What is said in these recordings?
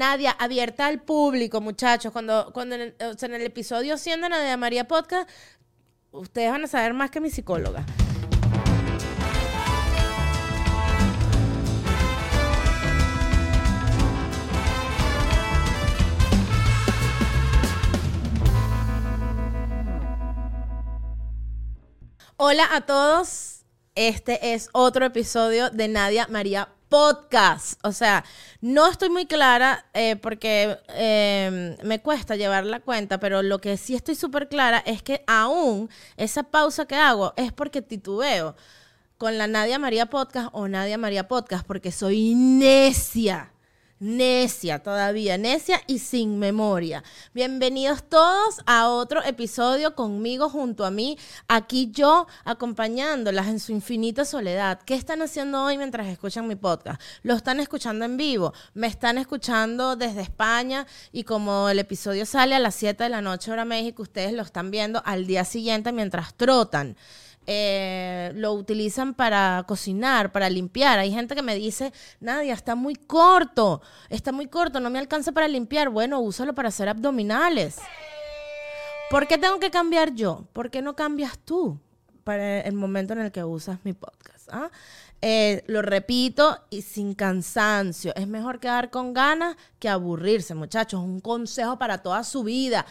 Nadia, abierta al público, muchachos. Cuando, cuando en, el, episodio 100 de Nadia María Podcast, ustedes van a saber más que mi psicóloga. Hola a todos. Este es otro episodio de Nadia María Podcast. O sea, no estoy muy clara eh, porque eh, me cuesta llevar la cuenta, pero lo que sí estoy súper clara es que aún esa pausa que hago es porque titubeo con la Nadia María Podcast o Nadia María Podcast porque soy necia necia todavía, necia y sin memoria. Bienvenidos todos a otro episodio conmigo junto a mí, aquí yo acompañándolas en su infinita soledad. ¿Qué están haciendo hoy mientras escuchan mi podcast? ¿Lo están escuchando en vivo? ¿Me están escuchando desde España? Y como el episodio sale a las 7 de la noche hora México, ustedes lo están viendo al día siguiente mientras trotan. Eh, lo utilizan para cocinar, para limpiar. Hay gente que me dice, Nadia, está muy corto, está muy corto, no me alcanza para limpiar. Bueno, úsalo para hacer abdominales. ¿Por qué tengo que cambiar yo? ¿Por qué no cambias tú para el momento en el que usas mi podcast? ¿ah? Eh, lo repito y sin cansancio. Es mejor quedar con ganas que aburrirse, muchachos. Un consejo para toda su vida.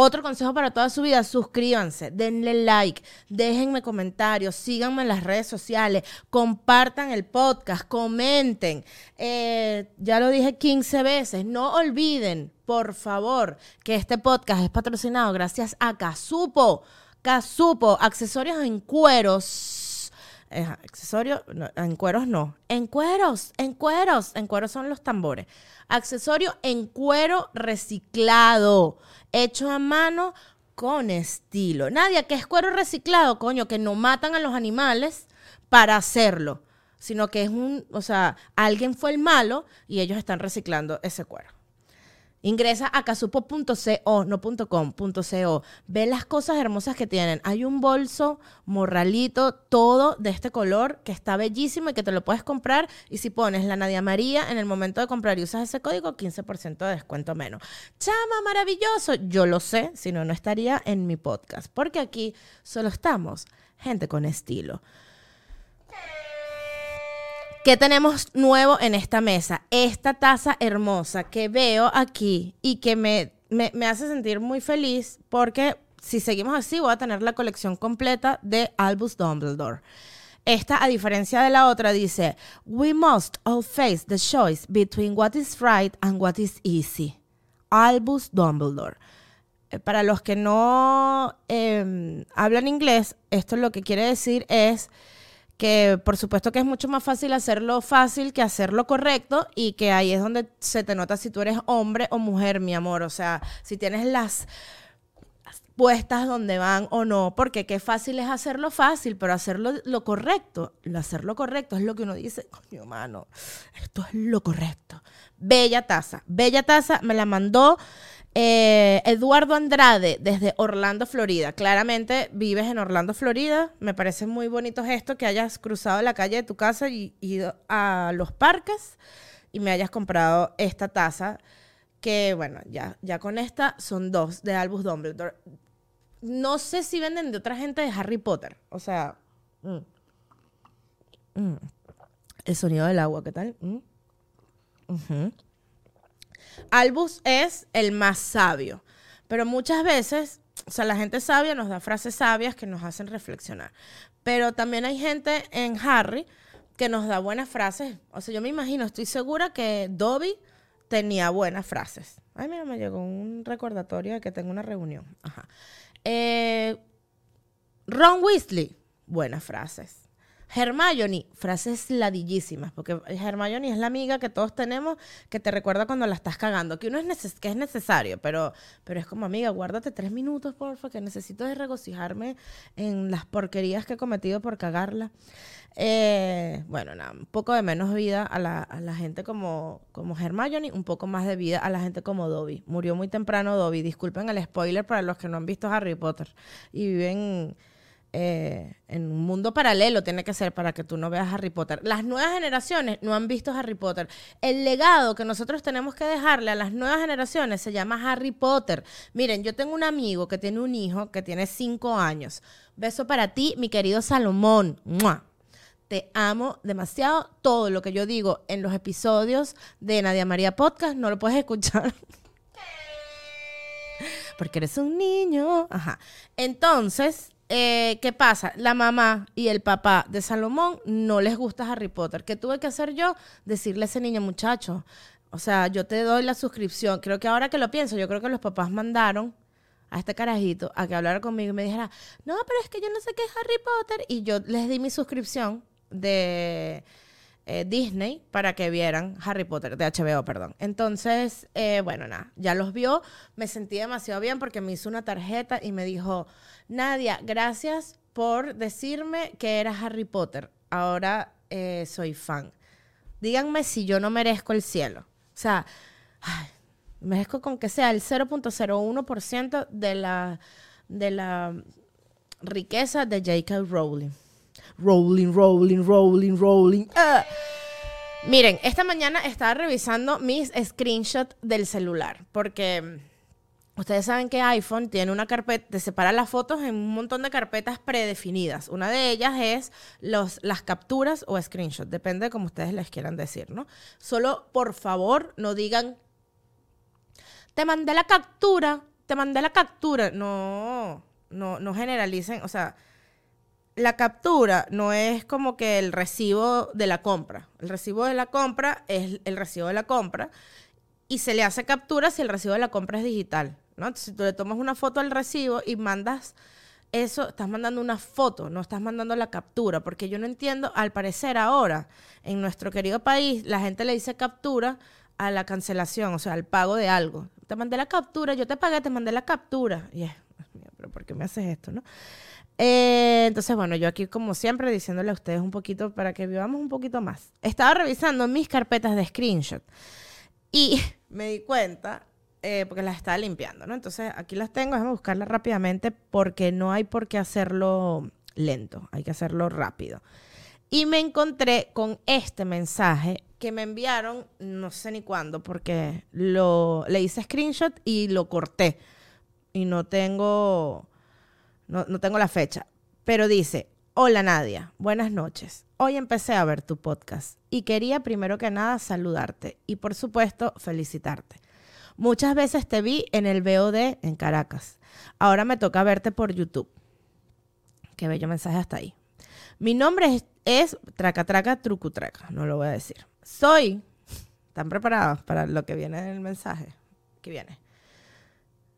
Otro consejo para toda su vida, suscríbanse, denle like, déjenme comentarios, síganme en las redes sociales, compartan el podcast, comenten. Eh, ya lo dije 15 veces, no olviden, por favor, que este podcast es patrocinado gracias a Casupo. Casupo, accesorios en cueros. Eh, accesorios, en cueros no. En cueros, en cueros. En cueros son los tambores. Accesorio en cuero reciclado hecho a mano con estilo. Nadia, que es cuero reciclado, coño, que no matan a los animales para hacerlo, sino que es un, o sea, alguien fue el malo y ellos están reciclando ese cuero. Ingresa a casupo.co, no .com.co. Ve las cosas hermosas que tienen. Hay un bolso morralito, todo de este color, que está bellísimo y que te lo puedes comprar. Y si pones la Nadia María en el momento de comprar y usas ese código, 15% de descuento menos. Chama, maravilloso. Yo lo sé, si no, no estaría en mi podcast. Porque aquí solo estamos gente con estilo. ¿Qué tenemos nuevo en esta mesa? Esta taza hermosa que veo aquí y que me, me, hace sentir muy feliz porque si seguimos así voy a tener la colección completa de Albus Dumbledore. Esta, a diferencia de la otra, dice, We must all face the choice between what is right and what is easy. Albus Dumbledore. Eh, para los que no em, hablan inglés, esto lo que quiere decir es que por supuesto que es mucho más fácil hacerlo fácil que hacerlo correcto y que ahí es donde se te nota si tú eres hombre o mujer, mi amor. O sea, si tienes las puestas donde van o no, porque qué fácil es hacerlo fácil, pero hacerlo lo correcto, lo hacerlo correcto es lo que uno dice, coño, mano, esto es lo correcto. Bella taza, bella taza, me la mandó eh, Eduardo Andrade, desde Orlando, Florida. Claramente vives en Orlando, Florida. Me parece muy bonito esto que hayas cruzado la calle de tu casa y ido a los parques y me hayas comprado esta taza. Que bueno, ya, ya con esta son dos de Albus Dumbledore. No sé si venden de otra gente de Harry Potter. O sea. Mm. Mm. El sonido del agua, ¿qué tal? Mm. Albus es el más sabio, pero muchas veces, o sea, la gente sabia nos da frases sabias que nos hacen reflexionar, pero también hay gente en Harry que nos da buenas frases. O sea, yo me imagino, estoy segura que Dobby tenía buenas frases. Ay, mira, me llegó un recordatorio de que tengo una reunión. Ajá. Eh, Ron Weasley, buenas frases. Hermione, frases ladillísimas, porque Hermione es la amiga que todos tenemos que te recuerda cuando la estás cagando, que uno es, que es necesario, pero, pero es como amiga, guárdate tres minutos, porfa, que necesito regocijarme en las porquerías que he cometido por cagarla. Eh, bueno, nada, un poco de menos vida a la, a la, gente como, como un poco más de vida a la gente como Dobby. Murió muy temprano Dobby, disculpen el spoiler para los que no han visto Harry Potter y viven eh, en un mundo paralelo tiene que ser para que tú no veas Harry Potter. Las nuevas generaciones no han visto Harry Potter. El legado que nosotros tenemos que dejarle a las nuevas generaciones se llama Harry Potter. Miren, yo tengo un amigo que tiene un hijo que tiene cinco años. Beso para ti, mi querido Salomón. Te amo demasiado. Todo lo que yo digo en los episodios de Nadia María Podcast no lo puedes escuchar. Porque eres un niño. Ajá. Entonces, eh, ¿qué pasa? La mamá y el papá de Salomón no les gusta Harry Potter. ¿Qué tuve que hacer yo? Decirle a ese niño, muchacho, o sea, yo te doy la suscripción. Creo que ahora que lo pienso, yo creo que los papás mandaron a este carajito a que hablara conmigo y me dijera, no, pero es que yo no sé qué es Harry Potter. Y yo les di mi suscripción de eh, Disney para que vieran Harry Potter, de HBO, perdón. Entonces, eh, bueno, nada, ya los vio, me sentí demasiado bien porque me hizo una tarjeta y me dijo, Nadia, gracias por decirme que era Harry Potter. Ahora eh, soy fan. Díganme si yo no merezco el cielo. O sea, merezco con que sea el 0.01% de la, de la riqueza de J.K. Rowling. Rolling, rolling, rolling, rolling. Ah. Miren, esta mañana estaba revisando mis screenshots del celular porque ustedes saben que iPhone tiene una carpeta, te separa las fotos en un montón de carpetas predefinidas. Una de ellas es los, las capturas o screenshots, depende de cómo ustedes les quieran decir, ¿no? Solo, por favor, no digan, te mandé la captura, te mandé la captura. No, no, no generalicen, o sea la captura no es como que el recibo de la compra. El recibo de la compra es el recibo de la compra y se le hace captura si el recibo de la compra es digital. ¿no? si tú le tomas una foto al recibo y mandas eso, estás mandando una foto, no estás mandando la captura, porque yo no entiendo, al parecer ahora, en nuestro querido país, la gente le dice captura a la cancelación, o sea, al pago de algo. Te mandé la captura, yo te pagué, te mandé la captura. Y es, pero ¿por qué me haces esto, no? Eh, entonces, bueno, yo aquí como siempre diciéndole a ustedes un poquito para que vivamos un poquito más. Estaba revisando mis carpetas de screenshot y me di cuenta, eh, porque las estaba limpiando, ¿no? Entonces aquí las tengo, déjame buscarlas rápidamente porque no hay por qué hacerlo lento, hay que hacerlo rápido. Y me encontré con este mensaje que me enviaron, no sé ni cuándo, porque lo, le hice screenshot y lo corté. Y no tengo no, tengo la fecha, pero dice, hola Nadia, buenas noches. Hoy empecé a ver tu podcast y quería primero que nada saludarte y por supuesto felicitarte. Muchas veces te vi en el BOD en Caracas. Ahora me toca verte por YouTube. Qué bello mensaje hasta ahí. Mi nombre es, es Traca Traca Trucu Traca, no lo voy a decir. Soy, ¿están preparados para lo que viene en el mensaje? ¿Qué viene?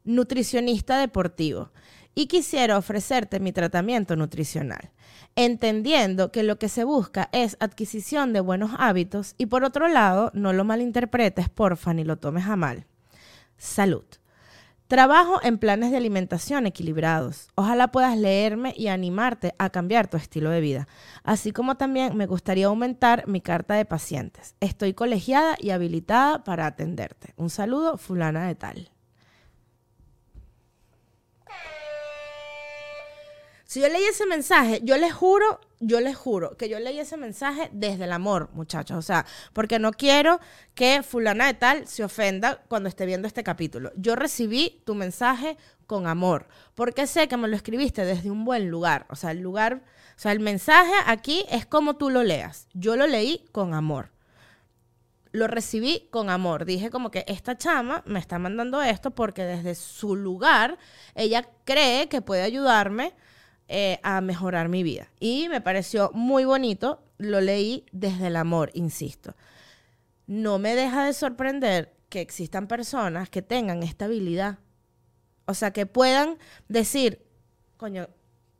Nutricionista deportivo y quisiera ofrecerte mi tratamiento nutricional, entendiendo que lo que se busca es adquisición de buenos hábitos y por otro lado, no lo malinterpretes, porfa, ni lo tomes a mal. Salud. Trabajo en planes de alimentación equilibrados. Ojalá puedas leerme y animarte a cambiar tu estilo de vida. Así como también me gustaría aumentar mi carta de pacientes. Estoy colegiada y habilitada para atenderte. Un saludo, fulana de tal. Si yo leí ese mensaje, yo les juro, yo les juro que yo leí ese mensaje desde el amor, muchachos. O sea, porque no quiero que fulana de tal se ofenda cuando esté viendo este capítulo. Yo recibí tu mensaje con amor, porque sé que me lo escribiste desde un buen lugar. O sea, el lugar, o sea, el mensaje aquí es como tú lo leas. Yo lo leí con amor lo recibí con amor. Dije como que esta chama me está mandando esto porque desde su lugar ella cree que puede ayudarme eh, a mejorar mi vida. Y me pareció muy bonito, lo leí desde el amor, insisto. No me deja de sorprender que existan personas que tengan esta habilidad. O sea, que puedan decir, coño,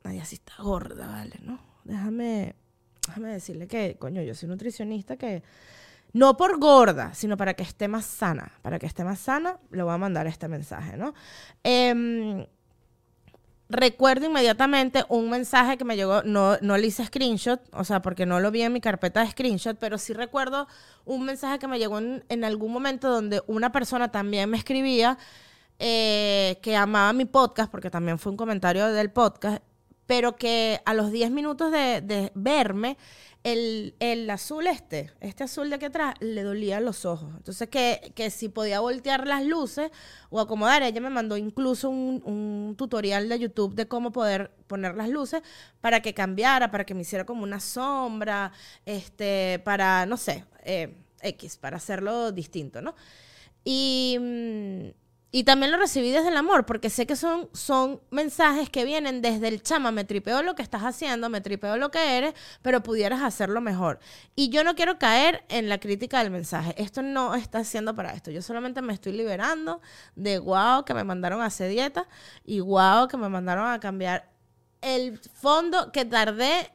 nadie así está gorda, ¿vale? ¿No? Déjame, déjame decirle que, coño, yo soy nutricionista que no por gorda, sino para que esté más sana. Para que esté más sana, le voy a mandar este mensaje, ¿no? Eh, recuerdo inmediatamente un mensaje que me llegó, no, no le hice screenshot, o sea, porque no lo vi en mi carpeta de screenshot, pero sí recuerdo un mensaje que me llegó en, algún momento donde una persona también me escribía eh, que amaba mi podcast, porque también fue un comentario del podcast, pero que a los 10 minutos de, de verme, el, el azul este, este azul de aquí atrás, le dolía los ojos. Entonces, que, que si podía voltear las luces o acomodar, ella me mandó incluso un, un tutorial de YouTube de cómo poder poner las luces para que cambiara, para que me hiciera como una sombra, este, para, no sé, eh, X, para hacerlo distinto, ¿no? Y, mm, y también lo recibí desde el amor, porque sé que son, son mensajes que vienen desde el chama, me tripeo lo que estás haciendo, me tripeo lo que eres, pero pudieras hacerlo mejor. Y yo no quiero caer en la crítica del mensaje. Esto no está haciendo para esto. Yo solamente me estoy liberando de guau que me mandaron a hacer dieta y guau que me mandaron a cambiar el fondo que tardé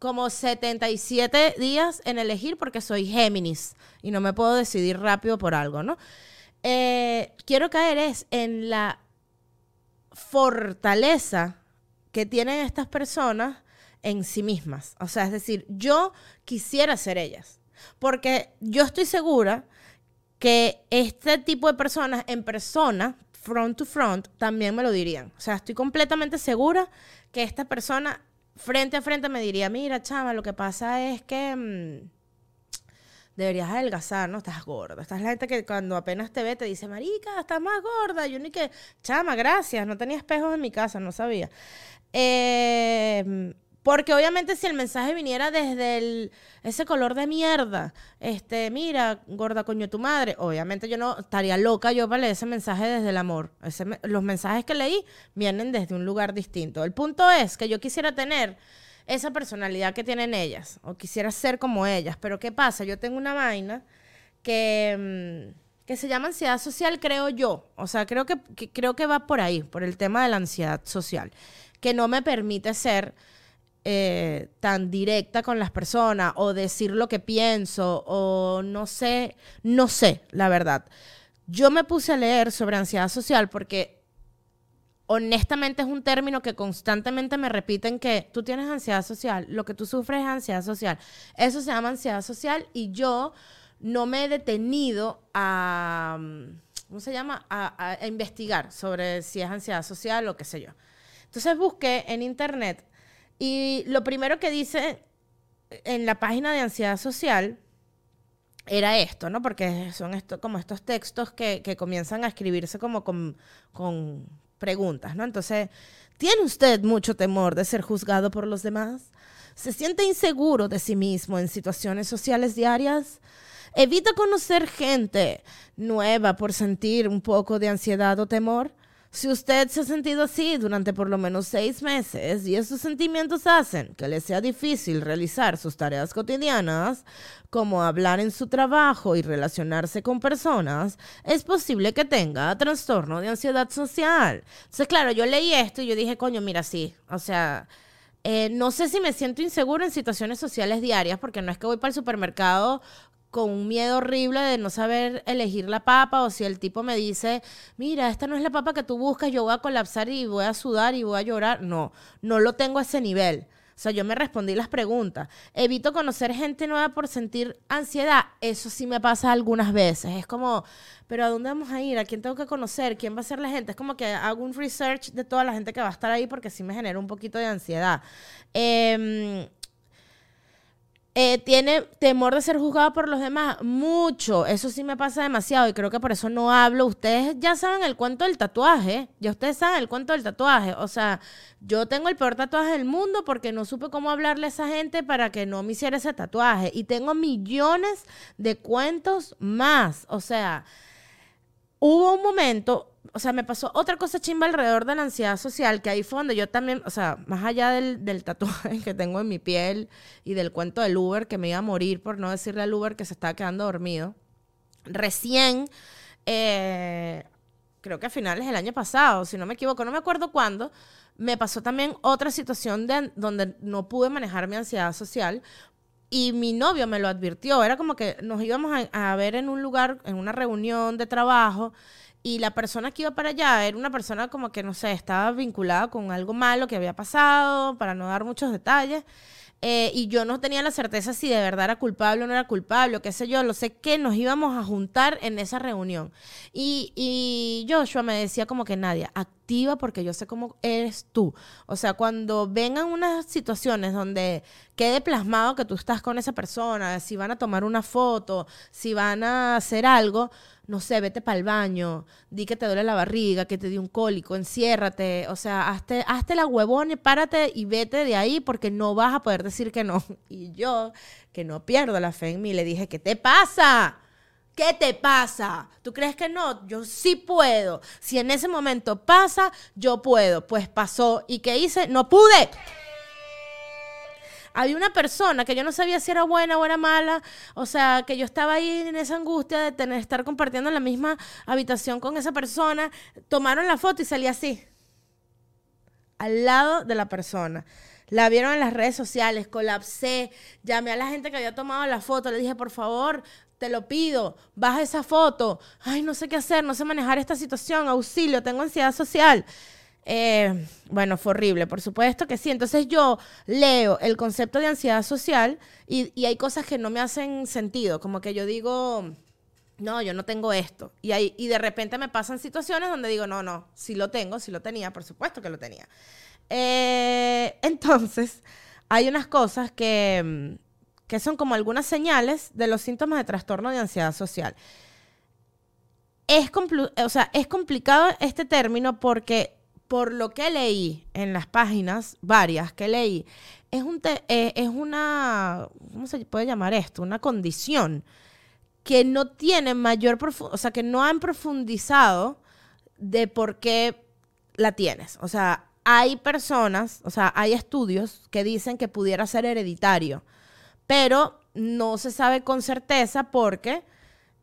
como 77 días en elegir porque soy Géminis y no me puedo decidir rápido por algo, ¿no? Eh, quiero caer es en la fortaleza que tienen estas personas en sí mismas. O sea, es decir, yo quisiera ser ellas. Porque yo estoy segura que este tipo de personas en persona, front to front, también me lo dirían. O sea, estoy completamente segura que esta persona frente a frente me diría, mira, chama, lo que pasa es que... Mm, deberías adelgazar, ¿no? Estás gorda. Estás la gente que cuando apenas te ve te dice, marica, estás más gorda. Yo ni que, chama, gracias, no tenía espejos en mi casa, no sabía. Eh, porque obviamente si el mensaje viniera desde el, ese color de mierda, este, mira, gorda coño tu madre, obviamente yo no estaría loca yo para leer ese mensaje desde el amor. los mensajes que leí vienen desde un lugar distinto. El punto es que yo quisiera tener esa personalidad que tienen ellas, o quisiera ser como ellas, pero ¿qué pasa? Yo tengo una vaina que, mm, que se llama ansiedad social, creo yo, o sea, creo que, creo que va por ahí, por el tema de la ansiedad social, que no me permite ser eh, tan directa con las personas o decir lo que pienso o no sé, no sé, la verdad. Yo me puse a leer sobre ansiedad social porque honestamente es un término que constantemente me repiten que tú tienes ansiedad social, lo que tú sufres es ansiedad social. Eso se llama ansiedad social y yo no me he detenido a, ¿cómo se llama? A, investigar sobre si es ansiedad social o qué sé yo. Entonces busqué en internet y lo primero que dice en la página de ansiedad social era esto, ¿no? Porque son como estos textos que, comienzan a escribirse como con preguntas, ¿no? Entonces, ¿tiene usted mucho temor de ser juzgado por los demás? ¿Se siente inseguro de sí mismo en situaciones sociales diarias? ¿Evita conocer gente nueva por sentir un poco de ansiedad o temor? Si usted se ha sentido así durante por lo menos seis meses y esos sentimientos hacen que le sea difícil realizar sus tareas cotidianas, como hablar en su trabajo y relacionarse con personas, es posible que tenga trastorno de ansiedad social. Entonces, claro, yo leí esto y yo dije, coño, mira, sí, o sea... Eh, no sé si me siento inseguro en situaciones sociales diarias, porque no es que voy para el supermercado con un miedo horrible de no saber elegir la papa o si el tipo me dice, mira, esta no es la papa que tú buscas, yo voy a colapsar y voy a sudar y voy a llorar. No, no lo tengo a ese nivel. O sea, yo me respondí las preguntas. Evito conocer gente nueva por sentir ansiedad. Eso sí me pasa algunas veces. Es como, pero ¿a dónde vamos a ir? ¿A quién tengo que conocer? ¿Quién va a ser la gente? Es como que hago un research de toda la gente que va a estar ahí porque sí me genera un poquito de ansiedad. Eh, eh, tiene temor de ser juzgado por los demás. Mucho. Eso sí me pasa demasiado y creo que por eso no hablo. Ustedes ya saben el cuento del tatuaje. Ya ustedes saben el cuento del tatuaje. O sea, yo tengo el peor tatuaje del mundo porque no supe cómo hablarle a esa gente para que no me hiciera ese tatuaje. Y tengo millones de cuentos más. O sea, hubo un momento o sea, me pasó otra cosa chimba alrededor de la ansiedad social, que ahí fue donde yo también, o sea, más allá del, tatuaje que tengo en mi piel y del cuento del Uber, que me iba a morir por no decirle al Uber que se estaba quedando dormido, recién, eh, creo que a finales del año pasado, si no me equivoco, no me acuerdo cuándo, me pasó también otra situación de, donde no pude manejar mi ansiedad social y mi novio me lo advirtió. Era como que nos íbamos a, ver en un lugar, en una reunión de trabajo y la persona que iba para allá era una persona como que, no sé, estaba vinculada con algo malo que había pasado, para no dar muchos detalles. eh, y yo no tenía la certeza si de verdad era culpable o no era culpable, o qué sé yo, lo sé que nos íbamos a juntar en esa reunión. Y, y Joshua me decía como que Nadia, activa porque yo sé cómo eres tú. O sea, cuando vengan unas situaciones donde quede plasmado que tú estás con esa persona, si van a tomar una foto, si van a hacer algo, no sé, vete para el baño, di que te duele la barriga, que te dio un cólico, enciérrate, o sea, hazte, hazte la huevona y párate y vete de ahí porque no vas a poder decir que no. Y yo, que no pierdo la fe en mí, le dije, ¿qué te pasa? ¿Qué te pasa? ¿Tú crees que no? Yo sí puedo. Si en ese momento pasa, yo puedo. Pues pasó. ¿Y qué hice? No pude había una persona que yo no sabía si era buena o era mala, o sea, que yo estaba ahí en esa angustia de tener, estar compartiendo la misma habitación con esa persona, tomaron la foto y salí así, al lado de la persona. La vieron en las redes sociales, colapsé, llamé a la gente que había tomado la foto, le dije, por favor, te lo pido, baja esa foto. Ay, no sé qué hacer, no sé manejar esta situación, auxilio, tengo ansiedad social. Eh, bueno, fue horrible, por supuesto que sí. Entonces yo leo el concepto de ansiedad social y, hay cosas que no me hacen sentido, como que yo digo, no, yo no tengo esto. Y, hay, y de repente me pasan situaciones donde digo, no, no, sí lo tengo, sí lo tenía, por supuesto que lo tenía. Eh, entonces, hay unas cosas que, que son como algunas señales de los síntomas de trastorno de ansiedad social. Es, o sea, es complicado este término porque por lo que leí en las páginas, varias que leí, es, un eh, es una, ¿cómo se puede llamar esto? Una condición que no tiene mayor, o sea, que no han profundizado de por qué la tienes. O sea, hay personas, o sea, hay estudios que dicen que pudiera ser hereditario, pero no se sabe con certeza porque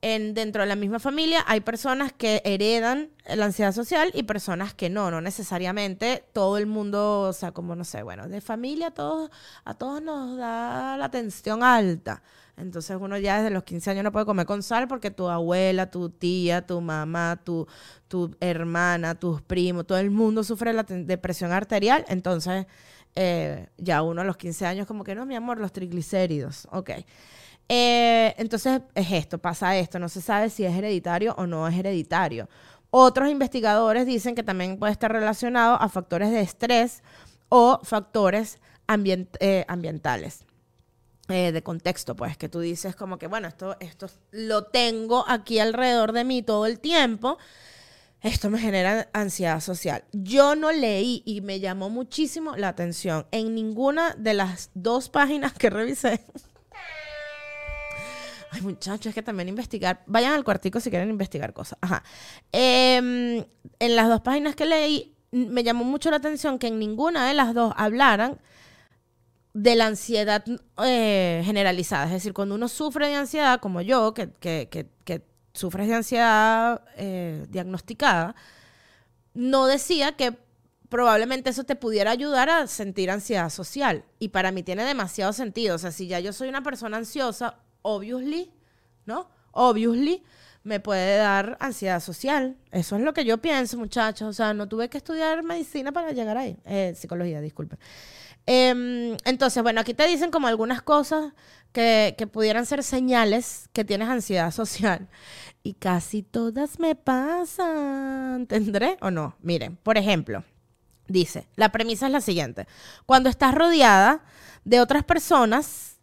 en, dentro de la misma familia hay personas que heredan la ansiedad social y personas que no, no necesariamente todo el mundo, o sea, como no sé, bueno, de familia a todos, a todos nos da la tensión alta. Entonces uno ya desde los 15 años no puede comer con sal porque tu abuela, tu tía, tu mamá, tu, tu hermana, tus primos, todo el mundo sufre la depresión arterial. Entonces eh, ya uno a los 15 años como que no, mi amor, los triglicéridos. Ok. Eh, entonces es esto, pasa esto, no se sabe si es hereditario o no es hereditario. Otros investigadores dicen que también puede estar relacionado a factores de estrés o factores eh, ambientales. Eh, de contexto, pues, que tú dices como que, bueno, esto, esto lo tengo aquí alrededor de mí todo el tiempo, esto me genera ansiedad social. Yo no leí y me llamó muchísimo la atención en ninguna de las dos páginas que revisé Ay, muchachos, es que también investigar. Vayan al cuartico si quieren investigar cosas. Ajá. Em, en las dos páginas que leí, me llamó mucho la atención que en ninguna de las dos hablaran de la ansiedad eh, generalizada. Es decir, cuando uno sufre de ansiedad, como yo, que, que, que, sufres de ansiedad eh, diagnosticada, no decía que probablemente eso te pudiera ayudar a sentir ansiedad social. Y para mí tiene demasiado sentido. O sea, si ya yo soy una persona ansiosa, obviously, ¿no? Obviously me puede dar ansiedad social. Eso es lo que yo pienso, muchachos. O sea, no tuve que estudiar medicina para llegar ahí. Eh, psicología, disculpe. Em, entonces, bueno, aquí te dicen como algunas cosas que, que pudieran ser señales que tienes ansiedad social. Y casi todas me pasan. ¿Tendré o no? Miren, por ejemplo, dice, la premisa es la siguiente. Cuando estás rodeada de otras personas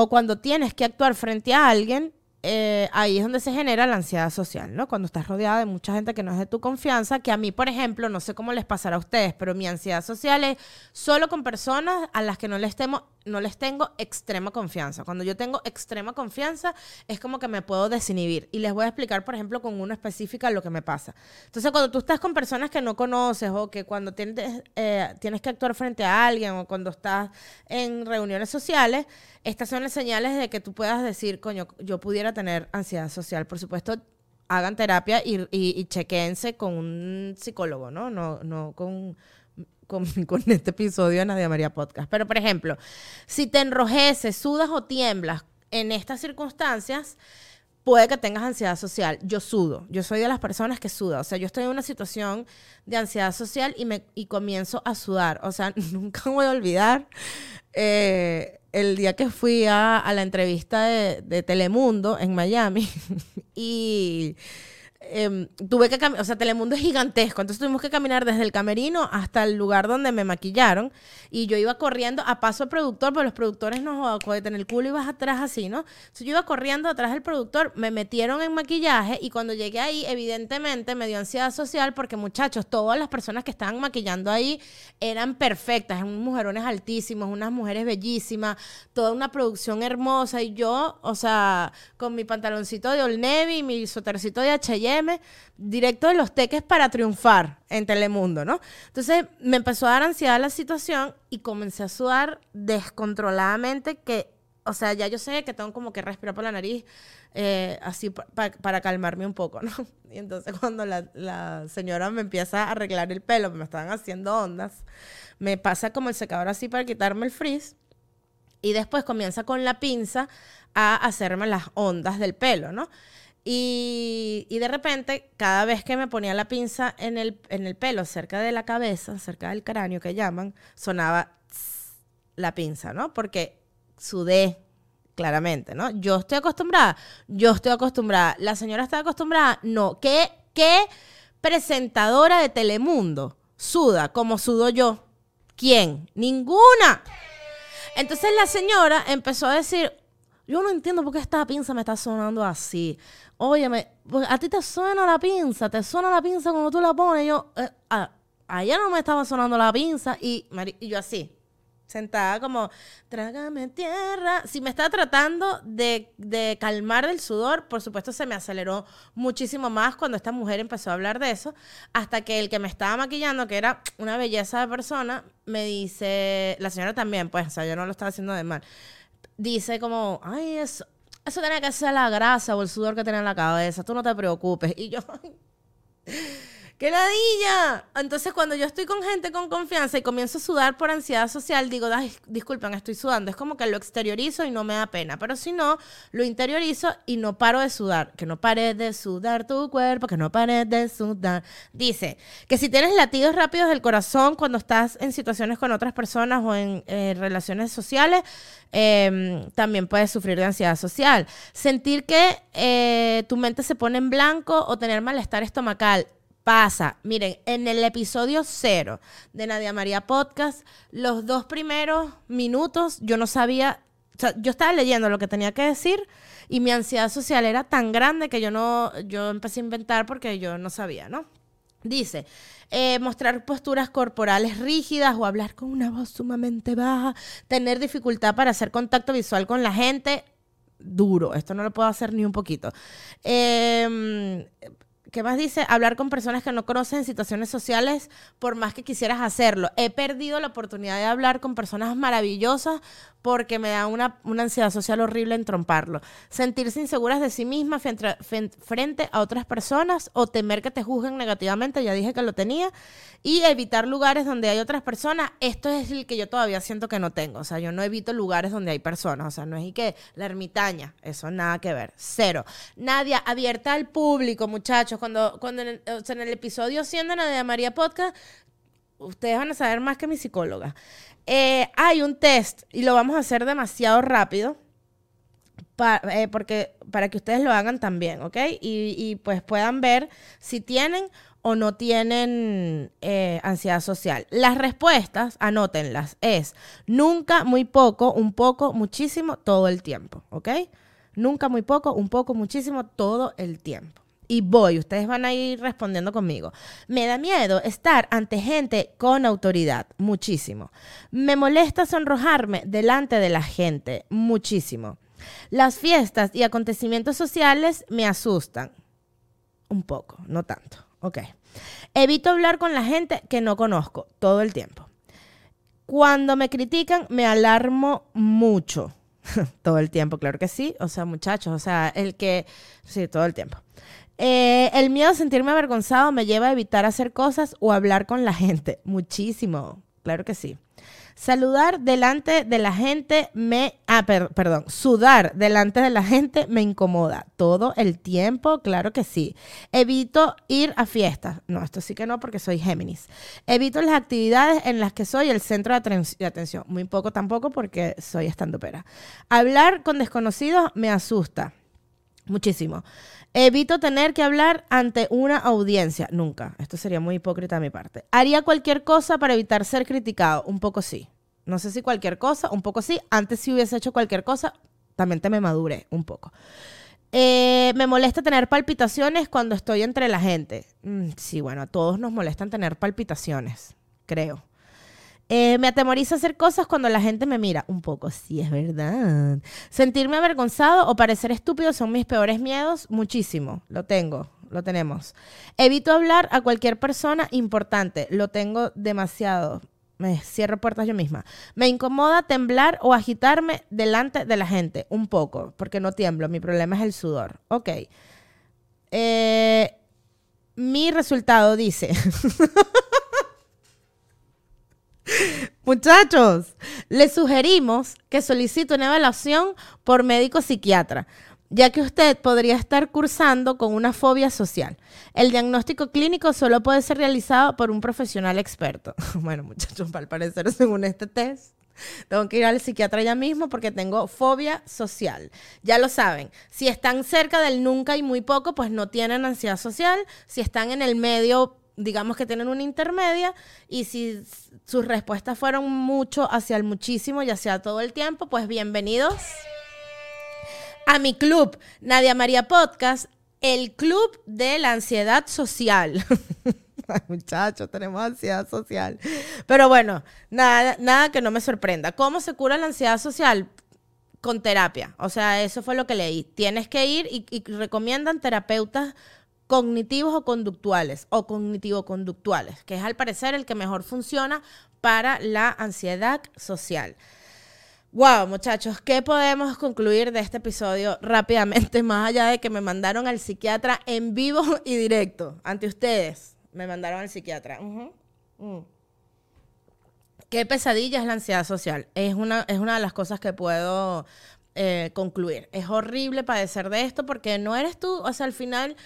o cuando tienes que actuar frente a alguien, eh, ahí es donde se genera la ansiedad social, ¿no? Cuando estás rodeada de mucha gente que no es de tu confianza, que a mí, por ejemplo, no sé cómo les pasará a ustedes, pero mi ansiedad social es solo con personas a las que no les, temo, no les tengo extrema confianza. Cuando yo tengo extrema confianza, es como que me puedo desinhibir. Y les voy a explicar, por ejemplo, con una específica lo que me pasa. Entonces, cuando tú estás con personas que no conoces o que cuando tienes, eh, tienes que actuar frente a alguien o cuando estás en reuniones sociales, estas son las señales de que tú puedas decir, coño, yo pudiera tener ansiedad social. Por supuesto, hagan terapia y, chequense con un psicólogo, ¿no? No, no con, con, este episodio de Nadia María Podcast. Pero, por ejemplo, si te enrojeces, sudas o tiemblas en estas circunstancias, puede que tengas ansiedad social. Yo sudo. Yo soy de las personas que suda. O sea, yo estoy en una situación de ansiedad social y, me, y comienzo a sudar. O sea, nunca voy a olvidar eh, el día que fui a, la entrevista de, de Telemundo en Miami y Em, tuve que caminar, o sea, Telemundo es gigantesco, entonces tuvimos que caminar desde el camerino hasta el lugar donde me maquillaron y yo iba corriendo a paso del productor, porque los productores no en el culo y vas atrás así, ¿no? Entonces yo iba corriendo atrás del productor, me metieron en maquillaje y cuando llegué ahí, evidentemente me dio ansiedad social porque muchachos, todas las personas que estaban maquillando ahí eran perfectas, unos mujerones altísimos, unas mujeres bellísimas, toda una producción hermosa y yo, o sea, con mi pantaloncito de Old Navy, mi sotercito de H&M, directo de los teques para triunfar en Telemundo, ¿no? Entonces me empezó a dar ansiedad la situación y comencé a sudar descontroladamente que, o sea, ya yo sé que tengo como que respirar por la nariz, eh, así para calmarme un poco, ¿no? Y entonces cuando la, la, señora me empieza a arreglar el pelo, me estaban haciendo ondas, me pasa como el secador así para quitarme el frizz y después comienza con la pinza a hacerme las ondas del pelo, ¿no? Y, de repente, cada vez que me ponía la pinza en el, en el pelo, cerca de la cabeza, cerca del cráneo que llaman, sonaba la pinza, ¿no? Porque sudé claramente, ¿no? Yo estoy acostumbrada, yo estoy acostumbrada. La señora está acostumbrada, no. ¿Qué, qué presentadora de Telemundo suda como sudo yo? ¿Quién? Ninguna. Entonces la señora empezó a decir, yo no entiendo por qué esta pinza me está sonando así. Óyeme, pues, a ti te suena la pinza, te suena la pinza cuando tú la pones. Yo, eh, allá no me estaba sonando la pinza y, y yo así, sentada como, trágame tierra. Si me estaba tratando de, de, calmar del sudor, por supuesto se me aceleró muchísimo más cuando esta mujer empezó a hablar de eso, hasta que el que me estaba maquillando, que era una belleza de persona, me dice, la señora también, pues, o sea, yo no lo estaba haciendo de mal dice como, ay, eso, eso tiene que ser la grasa o el sudor que tiene en la cabeza, tú no te preocupes. Y yo, ¡Qué ladilla! Entonces, cuando yo estoy con gente con confianza y comienzo a sudar por ansiedad social, digo, disculpen, estoy sudando. Es como que lo exteriorizo y no me da pena. Pero si no, lo interiorizo y no paro de sudar. Que no pare de sudar tu cuerpo, que no pare de sudar. Dice que si tienes latidos rápidos del corazón cuando estás en situaciones con otras personas o en eh, relaciones sociales, em, también puedes sufrir de ansiedad social. Sentir que eh, tu mente se pone en blanco o tener malestar estomacal pasa. Miren, en el episodio cero de Nadia María Podcast, los dos primeros minutos yo no sabía, o sea, yo estaba leyendo lo que tenía que decir y mi ansiedad social era tan grande que yo no, yo empecé a inventar porque yo no sabía, ¿no? Dice, eh, mostrar posturas corporales rígidas o hablar con una voz sumamente baja, tener dificultad para hacer contacto visual con la gente, duro, esto no lo puedo hacer ni un poquito. Eh, ¿Qué más dice? Hablar con personas que no conocen situaciones sociales por más que quisieras hacerlo. He perdido la oportunidad de hablar con personas maravillosas porque me da una, ansiedad social horrible en tromparlo. Sentirse inseguras de sí mismas frente, a otras personas o temer que te juzguen negativamente, ya dije que lo tenía. Y evitar lugares donde hay otras personas. Esto es el que yo todavía siento que no tengo. O sea, yo no evito lugares donde hay personas. O sea, no es y que la ermitaña. Eso nada que ver. Cero. Nadia, abierta al público, muchachos. Cuando, cuando en, el, en el episodio 100 de María Podcast, ustedes van a saber más que mi psicóloga. Eh, hay un test y lo vamos a hacer demasiado rápido. Eh, porque, para que ustedes lo hagan también, ¿ok? Y, pues puedan ver si tienen o no tienen eh, ansiedad social. Las respuestas, anótenlas, es nunca, muy poco, un poco, muchísimo, todo el tiempo, ¿ok? Nunca, muy poco, un poco, muchísimo, todo el tiempo y voy. Ustedes van a ir respondiendo conmigo. Me da miedo estar ante gente con autoridad, muchísimo. Me molesta sonrojarme delante de la gente, muchísimo. Las fiestas y acontecimientos sociales me asustan. Un poco, no tanto. Ok. Evito hablar con la gente que no conozco todo el tiempo. Cuando me critican, me alarmo mucho. todo el tiempo, claro que sí. O sea, muchachos, o sea, el que... Sí, todo el tiempo. Eh, el miedo a sentirme avergonzado me lleva a evitar hacer cosas o hablar con la gente. Muchísimo, claro que sí. Saludar delante de la gente me... Ah, perdón. Sudar delante de la gente me incomoda. Todo el tiempo, claro que sí. Evito ir a fiestas. No, esto sí que no porque soy Géminis. Evito las actividades en las que soy el centro de, atención. Muy poco tampoco porque soy estandopera. Hablar con desconocidos me asusta. Muchísimo. Evito tener que hablar ante una audiencia. Nunca. Esto sería muy hipócrita de mi parte. Haría cualquier cosa para evitar ser criticado. Un poco sí. No sé si cualquier cosa, un poco sí. Antes si hubiese hecho cualquier cosa, también te me madure un poco. Eh, me molesta tener palpitaciones cuando estoy entre la gente. Mm, sí, bueno, a todos nos molestan tener palpitaciones, creo. Eh, me atemoriza hacer cosas cuando la gente me mira. Un poco, sí, es verdad. Sentirme avergonzado o parecer estúpido son mis peores miedos. Muchísimo. Lo tengo, lo tenemos. Evito hablar a cualquier persona importante. Lo tengo demasiado. Me cierro puertas yo misma. Me incomoda temblar o agitarme delante de la gente. Un poco, porque no tiemblo. Mi problema es el sudor. Ok. Eh, mi resultado dice. Muchachos, les sugerimos que solicite una evaluación por médico psiquiatra, ya que usted podría estar cursando con una fobia social. El diagnóstico clínico solo puede ser realizado por un profesional experto. Bueno, muchachos, al parecer, según este test, tengo que ir al psiquiatra ya mismo porque tengo fobia social. Ya lo saben. Si están cerca del nunca y muy poco, pues no tienen ansiedad social. Si están en el medio, digamos que tienen una intermedia y si sus respuestas fueron mucho hacia el muchísimo y hacia todo el tiempo, pues bienvenidos a mi club, Nadia María Podcast, el club de la ansiedad social. Muchachos, tenemos ansiedad social. Pero bueno, nada, nada que no me sorprenda. ¿Cómo se cura la ansiedad social? Con terapia. O sea, eso fue lo que leí. Tienes que ir y, y recomiendan terapeutas cognitivos o conductuales o cognitivo-conductuales, que es al parecer el que mejor funciona para la ansiedad social. Wow, muchachos, ¿qué podemos concluir de este episodio rápidamente? Más allá de que me mandaron al psiquiatra en vivo y directo, ante ustedes, me mandaron al psiquiatra. Mm. Qué pesadilla es la ansiedad social. Es una, es una de las cosas que puedo eh, concluir. Es horrible padecer de esto porque no eres tú, o sea, al final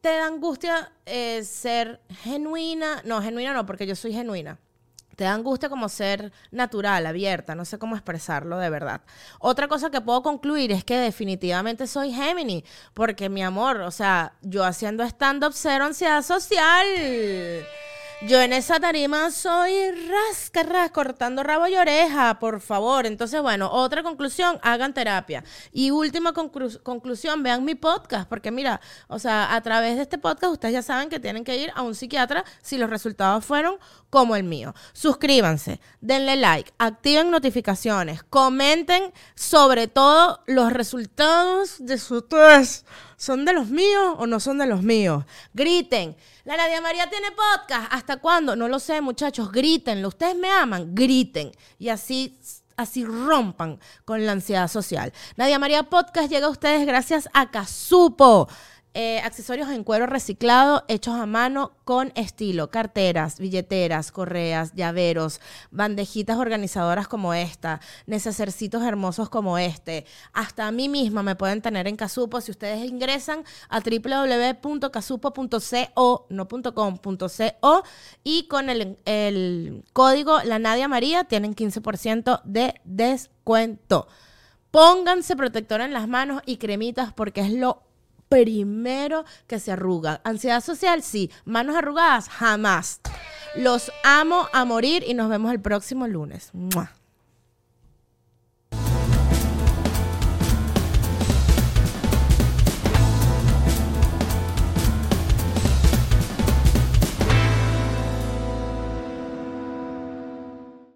te da angustia eh, ser genuina, no, genuina no, porque yo soy genuina. Te da angustia como ser natural, abierta, no sé cómo expresarlo de verdad. Otra cosa que puedo concluir es que definitivamente soy Gemini, porque mi amor, o sea, yo haciendo stand-up cero ansiedad social. Yo en esa tarima soy rasca, cortando rabo y oreja, por favor. Entonces, bueno, otra conclusión, hagan terapia. Y última conclusión, vean mi podcast, porque mira, o sea, a través de este podcast ustedes ya saben que tienen que ir a un psiquiatra si los resultados fueron como el mío. Suscríbanse, denle like, activen notificaciones, comenten sobre todo los resultados de su test. ¿Son de los míos o no son de los míos? Griten. La Nadia María tiene podcast. ¿Hasta cuándo? No lo sé, muchachos. Grítenlo. Ustedes me aman. Griten. Y así así rompan con la ansiedad social. Nadia María Podcast llega a ustedes gracias a Casupo. Eh, accesorios en cuero reciclado hechos a mano con estilo, carteras, billeteras, correas, llaveros, bandejitas organizadoras como esta, necesercitos hermosos como este. Hasta a mí misma me pueden tener en Casupo si ustedes ingresan a www.casupo.co, no .com.co y con el, el código La Nadia María tienen 15% de descuento. Pónganse protector en las manos y cremitas porque es lo primero que se arruga. Ansiedad social, sí. Manos arrugadas, jamás. Los amo a morir y nos vemos el próximo lunes.